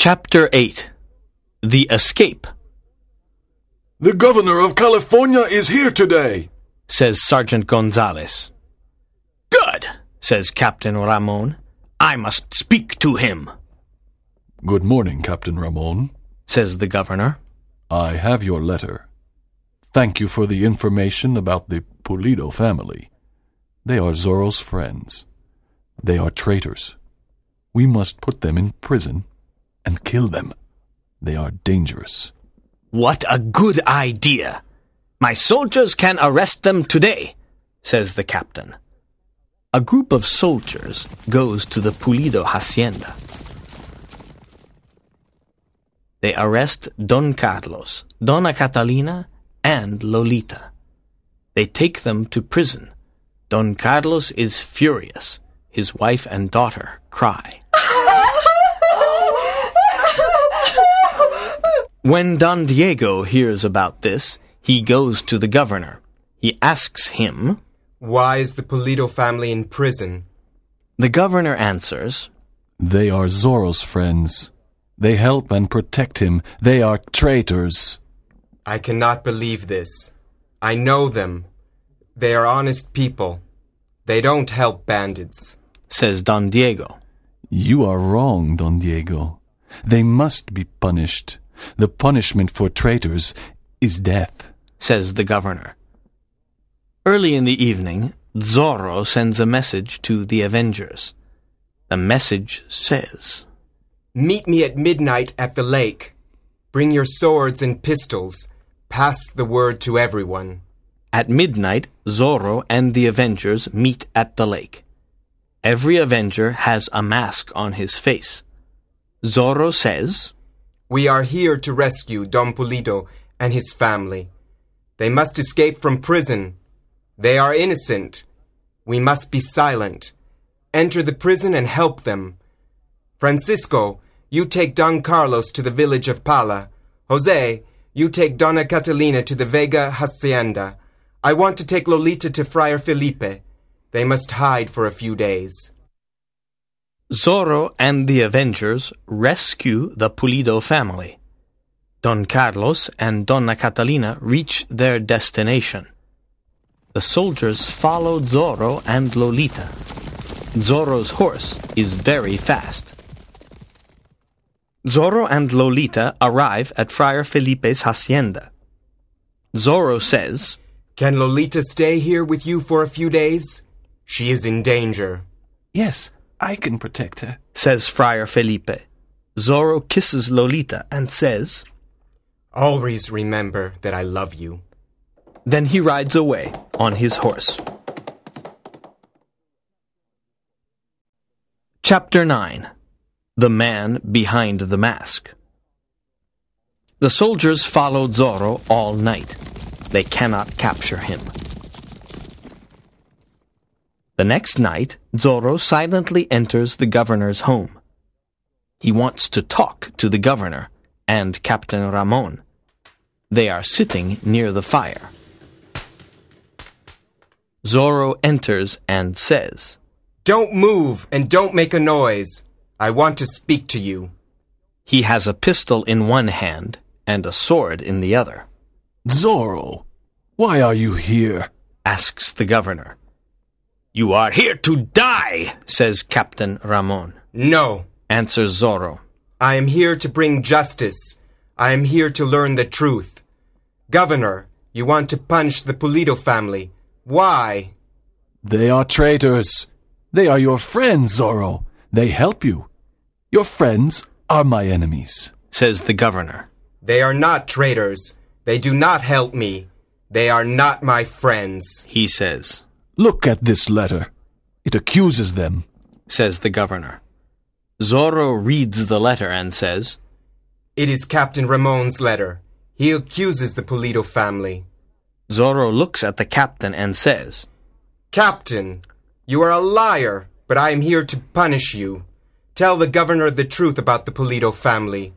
Chapter 8 The Escape, The governor of California is here today. says Sergeant Gonzales. Good, says Captain Ramon. I must speak to him, Good morning, Captain Ramon. says the governor. I have your letter. Thank you for the information about the Pulido family. They are Zorro's friends. They are traitors. We must put them in prison and kill them. They are dangerous. What a good idea! My soldiers can arrest them today, says the captain. A group of soldiers goes to the Pulido hacienda. They arrest Don Carlos, Donna Catalina, and Lolita. They take them to prison. Don Carlos is furious. His wife and daughter cry. When Don Diego hears about this, he goes to the governor. He asks him. Why is the Pulido family in prison? The governor answers, They are Zorro's friends. They help and protect him. They are traitors. I cannot believe this. I know them. They are honest people. They don't help bandits. says Don Diego. You are wrong, Don Diego. They must be punished. The punishment for traitors is death. says the governor. Early in the evening, Zorro sends a message to the Avengers. The message says, Meet me at midnight at the lake. Bring your swords and pistols. Pass the word to everyone. At midnight, Zorro and the Avengers meet at the lake. Every Avenger has a mask on his face. Zorro says, We are here to rescue Don Pulido and his family. They must escape from prison. They are innocent. We must be silent. Enter the prison and help them. Francisco, you take Don Carlos to the village of Pala. Jose, you take Donna Catalina to the Vega Hacienda. I want to take Lolita to Friar Felipe. They must hide for a few days. Zorro and the Avengers rescue the Pulido family. Don Carlos and Donna Catalina reach their destination. The soldiers follow Zorro and Lolita. Zorro's horse is very fast. Zorro and Lolita arrive at Friar Felipe's hacienda. Zorro says, Can Lolita stay here with you for a few days? She is in danger. Yes, I can protect her. says Friar Felipe. Zorro kisses Lolita and says, Always remember that I love you. Then he rides away on his horse. Chapter 9 The Man Behind the Mask The soldiers followed Zorro all night. They cannot capture him. The next night, Zorro silently enters the governor's home. He wants to talk to the governor and Captain Ramon. They are sitting near the fire. Zorro enters and says, Don't move and don't make a noise. I want to speak to you. He has a pistol in one hand and a sword in the other. Zorro, why are you here? Asks the governor. You are here to die, says Captain Ramon. No, Answers Zorro. I am here to bring justice. I am here to learn the truth. Governor, you want to punish the Pulido family. Why? They are traitors. They are your friends, Zorro. They help you. Your friends are my enemies. Says the governor. They are not traitors. They do not help me. They are not my friends. He says. Look at this letter. It accuses them. Says the governor. Zorro reads the letter and says, It is Captain Ramon's letter. He accuses the Pulido family. Zorro looks at the captain and says, Captain, you are a liar, but I am here to punish you. Tell the governor the truth about the Pulido family.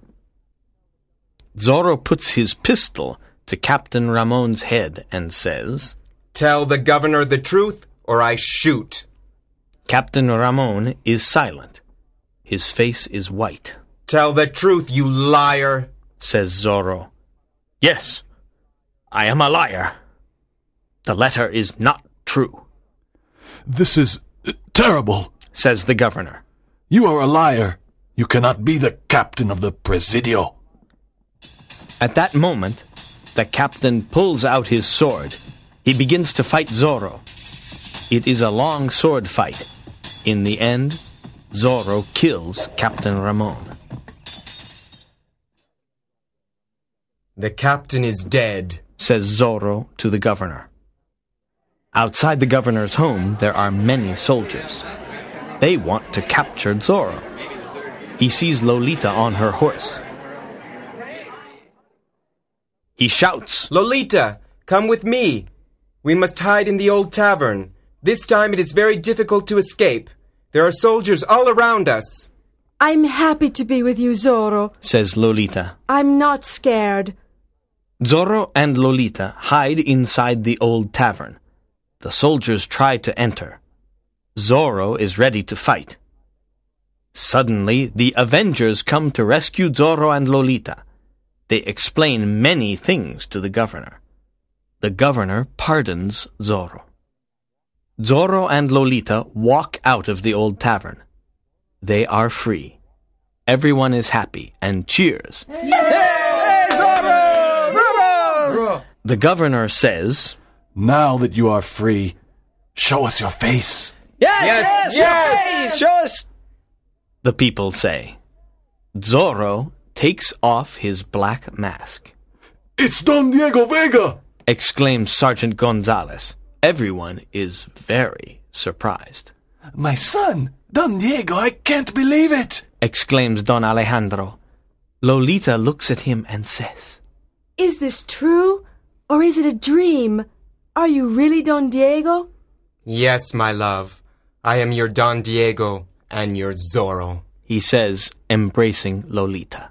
Zorro puts his pistol to Captain Ramon's head and says, Tell the governor the truth, or I shoot. Captain Ramon is silent. His face is white. Tell the truth, you liar. says Zorro. Yes, I am a liar. The letter is not true, This is uh, terrible. says the governor. You are a liar. You cannot be the captain of the Presidio. At that moment, the captain pulls out his sword. He begins to fight Zorro. It is a long sword fight. In the end, Zorro kills Captain Ramon. The captain is dead. says Zorro to the governor. Outside the governor's home, there are many soldiers. They want to capture Zorro. He sees Lolita on her horse. He shouts, Lolita, come with me. We must hide in the old tavern. This time it is very difficult to escape. There are soldiers all around us. I'm happy to be with you, Zorro. says Lolita. I'm not scared. Zorro and Lolita hide inside the old tavern. The soldiers try to enter. Zorro is ready to fight. Suddenly, the Avengers come to rescue Zorro and Lolita. They explain many things to the governor. The governor pardons Zorro. Zorro and Lolita walk out of the old tavern. They are free. Everyone is happy and cheers. Yeah! Zorro! Zorro! The governor says, Now that you are free, show us your face. Yes, Yes, yes! Show us! The people say. Zorro takes off his black mask. It's Don Diego Vega! Exclaims Sergeant Gonzalez. Everyone is very surprised. My son, Don Diego, I can't believe it! Exclaims Don Alejandro. Lolita looks at him and says, Is this true? Or is it a dream? Are you really Don Diego? Yes, my love. I am your Don Diego and your Zorro. he says, embracing Lolita.